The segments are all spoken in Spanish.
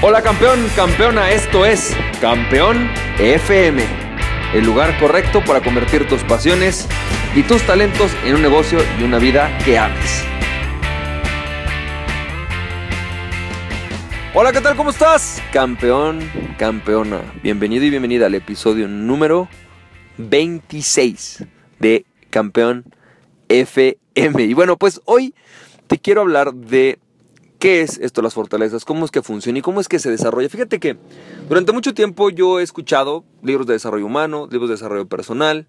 Hola campeón, campeona, esto es Campeón FM, el lugar correcto para convertir tus pasiones y tus talentos en un negocio y una vida que ames. Hola, ¿qué tal? ¿Cómo estás? Campeón, campeona, bienvenido y bienvenida al episodio número 26 de Campeón FM. Y bueno, pues hoy te quiero hablar de ¿Qué es esto las fortalezas? ¿Cómo es que funciona y cómo es que se desarrolla? Fíjate que durante mucho tiempo yo he escuchado libros de desarrollo humano, libros de desarrollo personal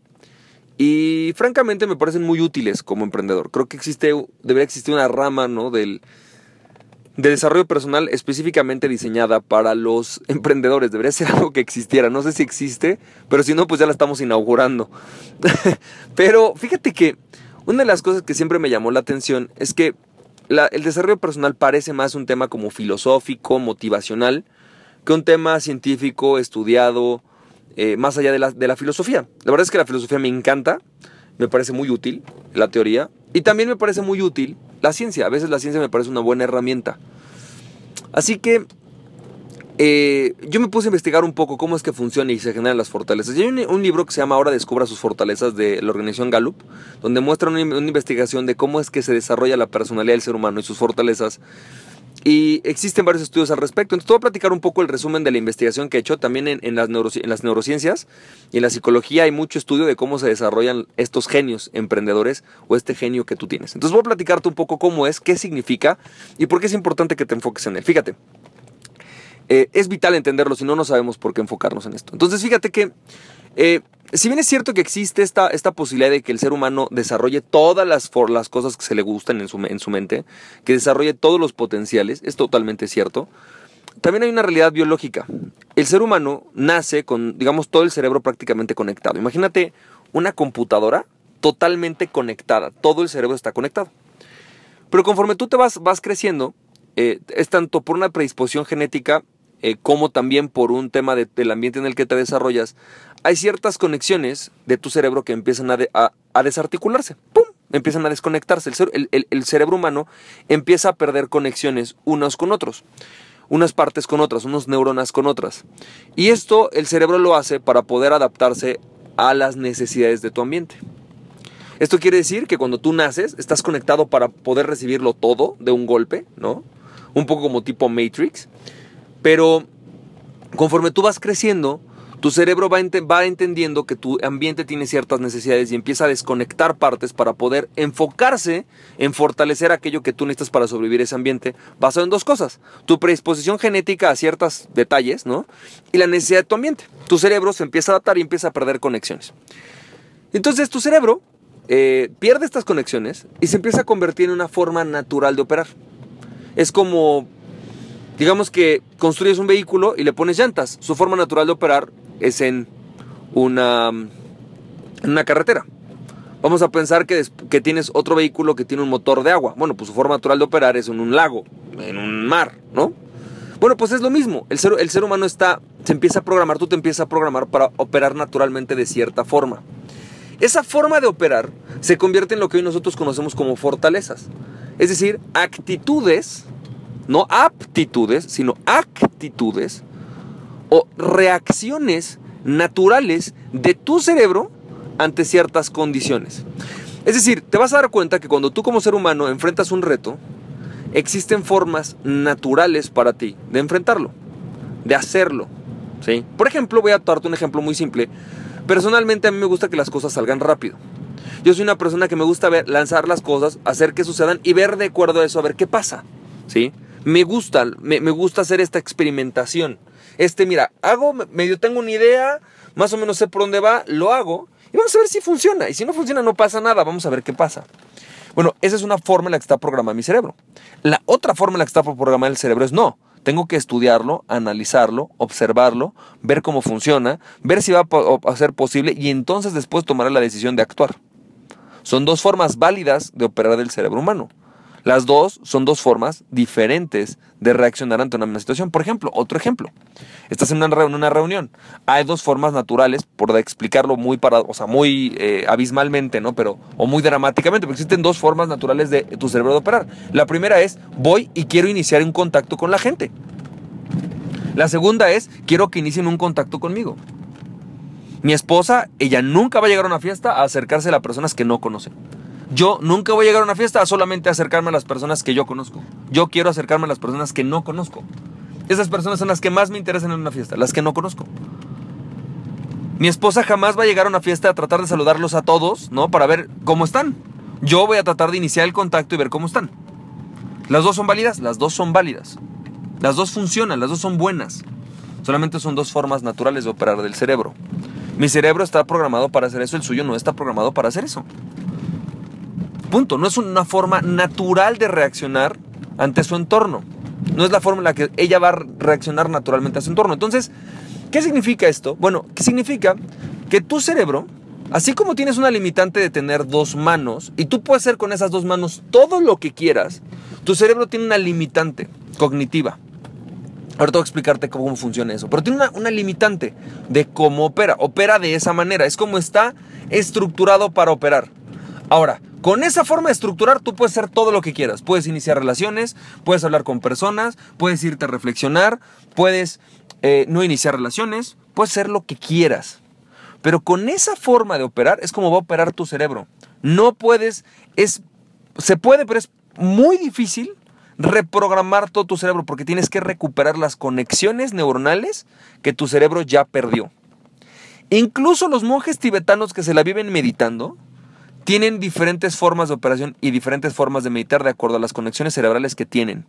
y francamente me parecen muy útiles como emprendedor. Creo que existe, debería existir una rama ¿no? del, de desarrollo personal específicamente diseñada para los emprendedores. Debería ser algo que existiera. No sé si existe, pero si no, pues ya la estamos inaugurando. pero fíjate que una de las cosas que siempre me llamó la atención es que el desarrollo personal parece más un tema como filosófico, motivacional, que un tema científico, estudiado, eh, más allá de la, de la filosofía. La verdad es que la filosofía me encanta, me parece muy útil, la teoría, y también me parece muy útil la ciencia. A veces la ciencia me parece una buena herramienta. Así que eh, yo me puse a investigar un poco cómo es que funciona y se generan las fortalezas. Y hay un, libro que se llama Ahora descubra sus fortalezas de la organización Gallup, donde muestra una, investigación de cómo es que se desarrolla la personalidad del ser humano y sus fortalezas. Y existen varios estudios al respecto. Entonces, te voy a platicar un poco el resumen de la investigación que he hecho. También en, las en, las neurociencias y en la psicología hay mucho estudio de cómo se desarrollan estos genios emprendedores o este genio que tú tienes. Entonces, voy a platicarte un poco cómo es, qué significa y por qué es importante que te enfoques en él. Fíjate. Eh, es vital entenderlo, si no, no sabemos por qué enfocarnos en esto. Entonces, fíjate que, eh, si bien es cierto que existe esta, esta posibilidad de que el ser humano desarrolle todas las, las cosas que se le gustan en su, en su mente, que desarrolle todos los potenciales, es totalmente cierto, también hay una realidad biológica. El ser humano nace con, digamos, todo el cerebro prácticamente conectado. Imagínate una computadora totalmente conectada, todo el cerebro está conectado. Pero conforme tú te vas, vas creciendo, eh, es tanto por una predisposición genética eh, como también por un tema del ambiente en el que te desarrollas, hay ciertas conexiones de tu cerebro que empiezan a, desarticularse. ¡Pum! Empiezan a desconectarse. El, cerebro humano empieza a perder conexiones unos con otros. Unas partes con otras, unas neuronas con otras. Y esto el cerebro lo hace para poder adaptarse a las necesidades de tu ambiente. Esto quiere decir que cuando tú naces estás conectado para poder recibirlo todo de un golpe, ¿no? Un poco como tipo Matrix. Pero conforme tú vas creciendo, tu cerebro va, entendiendo que tu ambiente tiene ciertas necesidades y empieza a desconectar partes para poder enfocarse en fortalecer aquello que tú necesitas para sobrevivir ese ambiente, basado en dos cosas. Tu predisposición genética a ciertos detalles, ¿no? Y la necesidad de tu ambiente. Tu cerebro se empieza a adaptar y empieza a perder conexiones. Entonces tu cerebro eh, pierde estas conexiones y se empieza a convertir en una forma natural de operar. Es como Digamos que construyes un vehículo y le pones llantas. Su forma natural de operar es en una, en una carretera. Vamos a pensar que, que, tienes otro vehículo que tiene un motor de agua. Bueno, pues su forma natural de operar es en un lago, en un mar, ¿no? Bueno, pues es lo mismo. El ser, el ser humano está, se empieza a programar, tú te empiezas a programar para operar naturalmente de cierta forma. Esa forma de operar se convierte en lo que hoy nosotros conocemos como fortalezas. Es decir, actitudes no aptitudes, sino actitudes o reacciones naturales de tu cerebro ante ciertas condiciones. Es decir, te vas a dar cuenta que cuando tú como ser humano enfrentas un reto, existen formas naturales para ti de enfrentarlo, de hacerlo. ¿sí? Por ejemplo, voy a darte un ejemplo muy simple. Personalmente a mí me gusta que las cosas salgan rápido. Yo soy una persona que me gusta ver, lanzar las cosas, hacer que sucedan y ver de acuerdo a eso, a ver qué pasa. ¿sí? Me gusta, me, gusta hacer esta experimentación. Este, mira, hago, medio tengo una idea, más o menos sé por dónde va, lo hago y vamos a ver si funciona. Y si no funciona, no pasa nada, vamos a ver qué pasa. Bueno, esa es una forma en la que está programado mi cerebro. La otra forma en la que está programado el cerebro es no. Tengo que estudiarlo, analizarlo, observarlo, ver cómo funciona, ver si va a ser posible y entonces después tomar la decisión de actuar. Son dos formas válidas de operar el cerebro humano. Las dos son dos formas diferentes de reaccionar ante una situación. Por ejemplo, otro ejemplo. Estás en una, reunión. Hay dos formas naturales, por explicarlo muy para, o sea, muy eh, abismalmente, ¿no? Pero, o muy dramáticamente, pero existen dos formas naturales de tu cerebro de operar. La primera es, voy y quiero iniciar un contacto con la gente. La segunda es, quiero que inicien un contacto conmigo. Mi esposa, ella nunca va a llegar a una fiesta a acercarse a las personas que no conocen. Yo nunca voy a llegar a una fiesta a solamente acercarme a las personas que yo conozco. Yo quiero acercarme a las personas que no conozco. Esas personas son las que más me interesan en una fiesta, las que no conozco. Mi esposa jamás va a llegar a una fiesta a tratar de saludarlos a todos, ¿no? Para ver cómo están. Yo voy a tratar de iniciar el contacto y ver cómo están. ¿Las dos son válidas? Las dos son válidas. Las dos funcionan, las dos son buenas. Solamente son dos formas naturales de operar del cerebro. Mi cerebro está programado para hacer eso, el suyo no está programado para hacer eso. Punto. No es una forma natural de reaccionar ante su entorno. No es la forma en la que ella va a reaccionar naturalmente a su entorno. Entonces, ¿qué significa esto? Bueno, ¿qué significa? Que tu cerebro, así como tienes una limitante de tener dos manos, y tú puedes hacer con esas dos manos todo lo que quieras, tu cerebro tiene una limitante cognitiva. Ahora tengo que explicarte cómo funciona eso. Pero tiene una, una, limitante de cómo opera. Opera de esa manera. Es como está estructurado para operar. Ahora, con esa forma de estructurar tú puedes hacer todo lo que quieras. Puedes iniciar relaciones, puedes hablar con personas, puedes irte a reflexionar, puedes eh, no iniciar relaciones, puedes hacer lo que quieras. Pero con esa forma de operar es como va a operar tu cerebro. No puedes, es, se puede, pero es muy difícil reprogramar todo tu cerebro porque tienes que recuperar las conexiones neuronales que tu cerebro ya perdió. Incluso los monjes tibetanos que se la viven meditando, tienen diferentes formas de operación y diferentes formas de meditar de acuerdo a las conexiones cerebrales que tienen.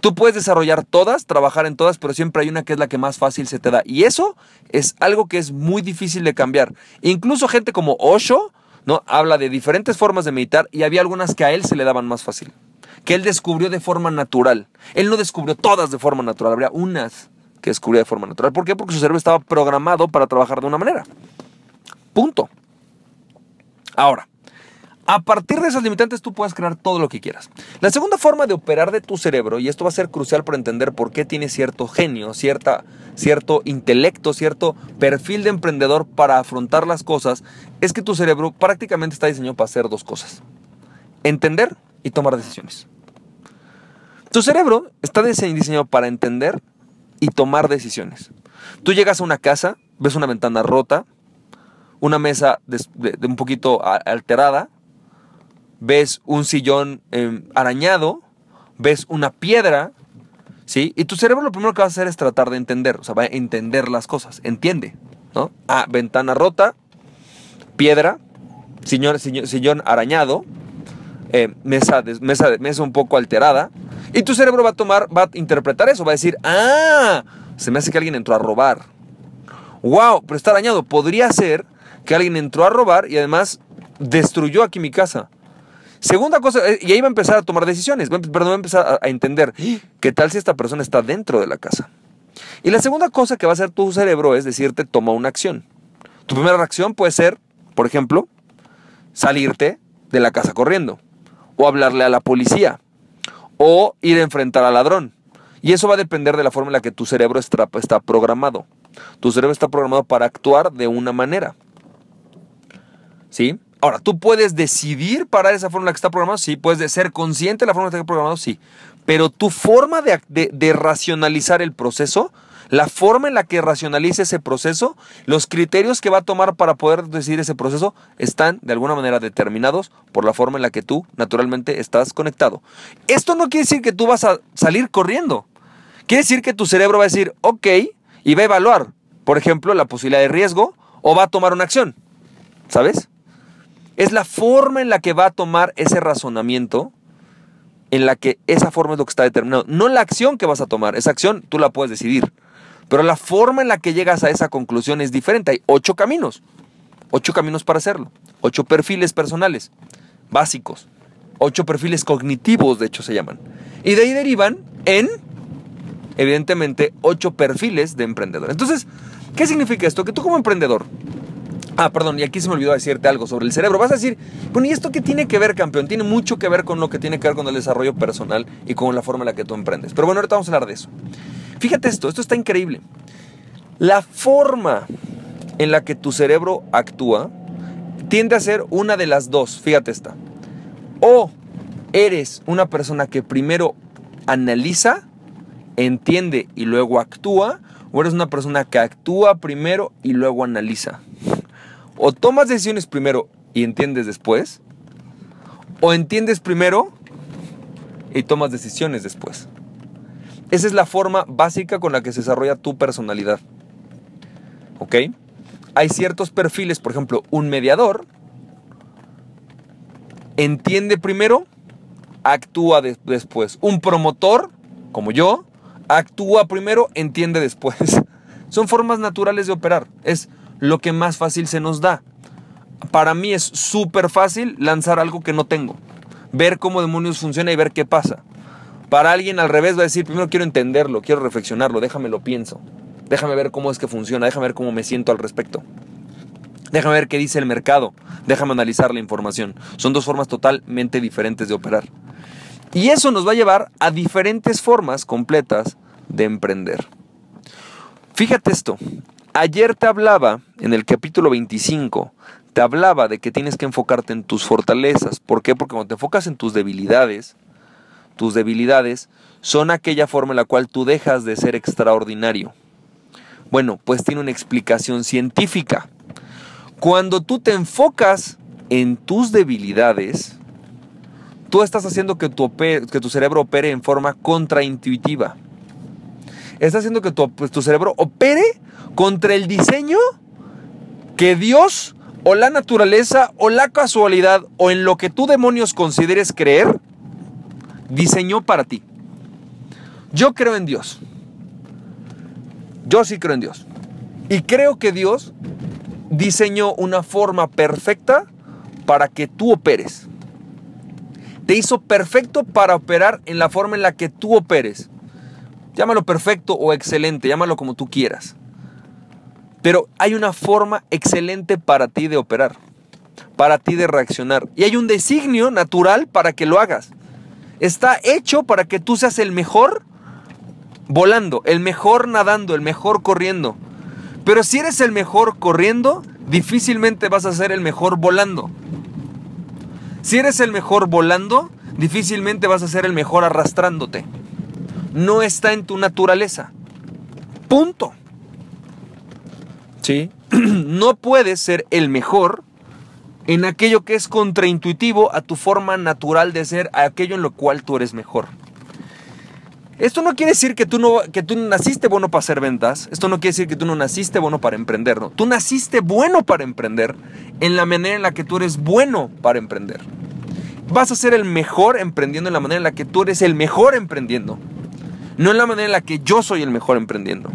Tú puedes desarrollar todas, trabajar en todas, pero siempre hay una que es la que más fácil se te da. Y eso es algo que es muy difícil de cambiar. Incluso gente como Osho, ¿no? Habla de diferentes formas de meditar y había algunas que a él se le daban más fácil. Que él descubrió de forma natural. Él no descubrió todas de forma natural, habría unas que descubrió de forma natural. ¿Por qué? Porque su cerebro estaba programado para trabajar de una manera. Punto. Ahora, a partir de esas limitantes tú puedes crear todo lo que quieras. La segunda forma de operar de tu cerebro, y esto va a ser crucial para entender por qué tiene cierto genio, cierta, cierto intelecto, cierto perfil de emprendedor para afrontar las cosas, es que tu cerebro prácticamente está diseñado para hacer dos cosas. Entender y tomar decisiones. Tu cerebro está diseñado para entender y tomar decisiones. Tú llegas a una casa, ves una ventana rota, una mesa de, un poquito alterada, ves un sillón em, arañado, ves una piedra, ¿sí? Y tu cerebro lo primero que va a hacer es tratar de entender, o sea, va a entender las cosas, entiende, ¿no? Ah, ventana rota, piedra, sillón, sillón, arañado, eh, mesa, mesa, mesa un poco alterada, y tu cerebro va a tomar, va a interpretar eso, va a decir, ah, se me hace que alguien entró a robar. Wow, pero está arañado. Podría ser que alguien entró a robar y además destruyó aquí mi casa. Segunda cosa, eh, y ahí va a empezar a tomar decisiones, perdón, va a empezar a, entender qué tal si esta persona está dentro de la casa. Y la segunda cosa que va a hacer tu cerebro es decirte toma una acción. Tu primera reacción puede ser, por ejemplo, salirte de la casa corriendo, o hablarle a la policía, o ir a enfrentar al ladrón. Y eso va a depender de la forma en la que tu cerebro está, está programado. Tu cerebro está programado para actuar de una manera. ¿Sí? Ahora, ¿tú puedes decidir parar esa forma en la que está programado? Sí. ¿Puedes ser consciente de la forma en la que está programado? Sí. Pero tu forma de, de, racionalizar el proceso, la forma en la que racionaliza ese proceso, los criterios que va a tomar para poder decidir ese proceso están de alguna manera determinados por la forma en la que tú naturalmente estás conectado. Esto no quiere decir que tú vas a salir corriendo. Quiere decir que tu cerebro va a decir, ok, y va a evaluar, por ejemplo, la posibilidad de riesgo o va a tomar una acción. ¿Sabes? Es la forma en la que va a tomar ese razonamiento, en la que esa forma es lo que está determinado. No la acción que vas a tomar, esa acción tú la puedes decidir. Pero la forma en la que llegas a esa conclusión es diferente. Hay ocho caminos. Ocho caminos para hacerlo. Ocho perfiles personales básicos. Ocho perfiles cognitivos, de hecho, se llaman. Y de ahí derivan en, evidentemente, ocho perfiles de emprendedor. Entonces, ¿qué significa esto? Que tú como emprendedor Ah, perdón, y aquí se me olvidó decirte algo sobre el cerebro. Vas a decir, bueno, ¿y esto qué tiene que ver, campeón? Tiene mucho que ver con lo que tiene que ver con el desarrollo personal y con la forma en la que tú emprendes. Pero bueno, ahorita vamos a hablar de eso. Fíjate esto, esto está increíble. La forma en la que tu cerebro actúa tiende a ser una de las dos. Fíjate esta. O eres una persona que primero analiza entiende y luego actúa, o eres una persona que actúa primero y luego analiza. O tomas decisiones primero y entiendes después, o entiendes primero y tomas decisiones después. Esa es la forma básica con la que se desarrolla tu personalidad. ¿Ok? Hay ciertos perfiles, por ejemplo, un mediador entiende primero, actúa después. Un promotor, como yo, actúa primero, entiende después. Son formas naturales de operar. Es lo que más fácil se nos da. Para mí es súper fácil lanzar algo que no tengo. Ver cómo demonios funciona y ver qué pasa. Para alguien al revés va a decir, primero quiero entenderlo, quiero reflexionarlo, déjame lo pienso. Déjame ver cómo es que funciona, déjame ver cómo me siento al respecto. Déjame ver qué dice el mercado, déjame analizar la información. Son dos formas totalmente diferentes de operar. Y eso nos va a llevar a diferentes formas completas de emprender. Fíjate esto, ayer te hablaba en el capítulo 25, te hablaba de que tienes que enfocarte en tus fortalezas. ¿Por qué? Porque cuando te enfocas en tus debilidades, tus debilidades son aquella forma en la cual tú dejas de ser extraordinario. Bueno, pues tiene una explicación científica. Cuando tú te enfocas en tus debilidades, tú estás haciendo que tu, que tu cerebro opere en forma contraintuitiva. Estás haciendo que tu, pues, tu cerebro opere contra el diseño que Dios o la naturaleza o la casualidad o en lo que tú demonios consideres creer diseñó para ti. Yo creo en Dios. Yo sí creo en Dios. Y creo que Dios diseñó una forma perfecta para que tú operes. Te hizo perfecto para operar en la forma en la que tú operes. Llámalo perfecto o excelente, llámalo como tú quieras. Pero hay una forma excelente para ti de operar, para ti de reaccionar. Y hay un designio natural para que lo hagas. Está hecho para que tú seas el mejor volando, el mejor nadando, el mejor corriendo. Pero si eres el mejor corriendo, difícilmente vas a ser el mejor volando. Si eres el mejor volando, difícilmente vas a ser el mejor arrastrándote. No está en tu naturaleza. Punto. ¿Sí? no puedes ser el mejor en aquello que es contraintuitivo a tu forma natural de ser, a aquello en lo cual tú eres mejor. Esto no quiere decir que tú no, que tú naciste bueno para hacer ventas. Esto no quiere decir que tú no naciste bueno para emprender. Tú naciste bueno para emprender en la manera en la que tú eres bueno para emprender. Vas a ser el mejor emprendiendo en la manera en la que tú eres el mejor emprendiendo. No en la manera en la que yo soy el mejor emprendiendo.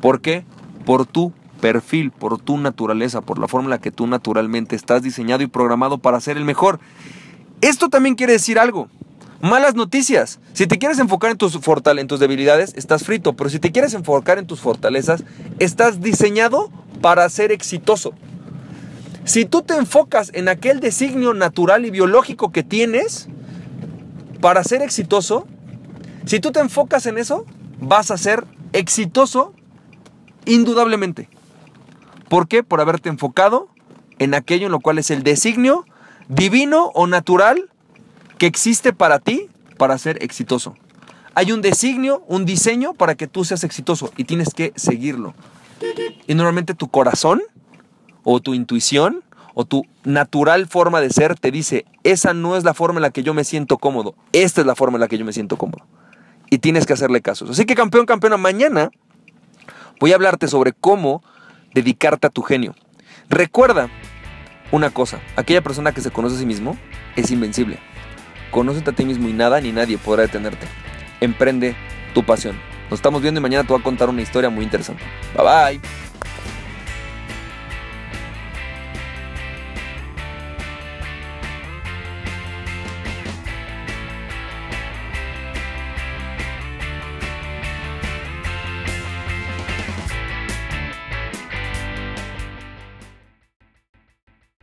¿Por qué? Por tu perfil, por tu naturaleza, por la forma en la que tú naturalmente estás diseñado y programado para ser el mejor. Esto también quiere decir algo. Malas noticias. Si te quieres enfocar en tus, en tus debilidades, estás frito. Pero si te quieres enfocar en tus fortalezas, estás diseñado para ser exitoso. Si tú te enfocas en aquel designio natural y biológico que tienes para ser exitoso, si tú te enfocas en eso, vas a ser exitoso indudablemente. ¿Por qué? Por haberte enfocado en aquello en lo cual es el designio divino o natural que existe para ti para ser exitoso. Hay un designio, un diseño para que tú seas exitoso y tienes que seguirlo. Y normalmente tu corazón o tu intuición o tu natural forma de ser te dice, esa no es la forma en la que yo me siento cómodo, esta es la forma en la que yo me siento cómodo. Y tienes que hacerle caso. Así que campeón, campeona, mañana voy a hablarte sobre cómo dedicarte a tu genio. Recuerda una cosa, aquella persona que se conoce a sí mismo es invencible. Conócete a ti mismo y nada ni nadie podrá detenerte. Emprende tu pasión. Nos estamos viendo y mañana te voy a contar una historia muy interesante. Bye bye.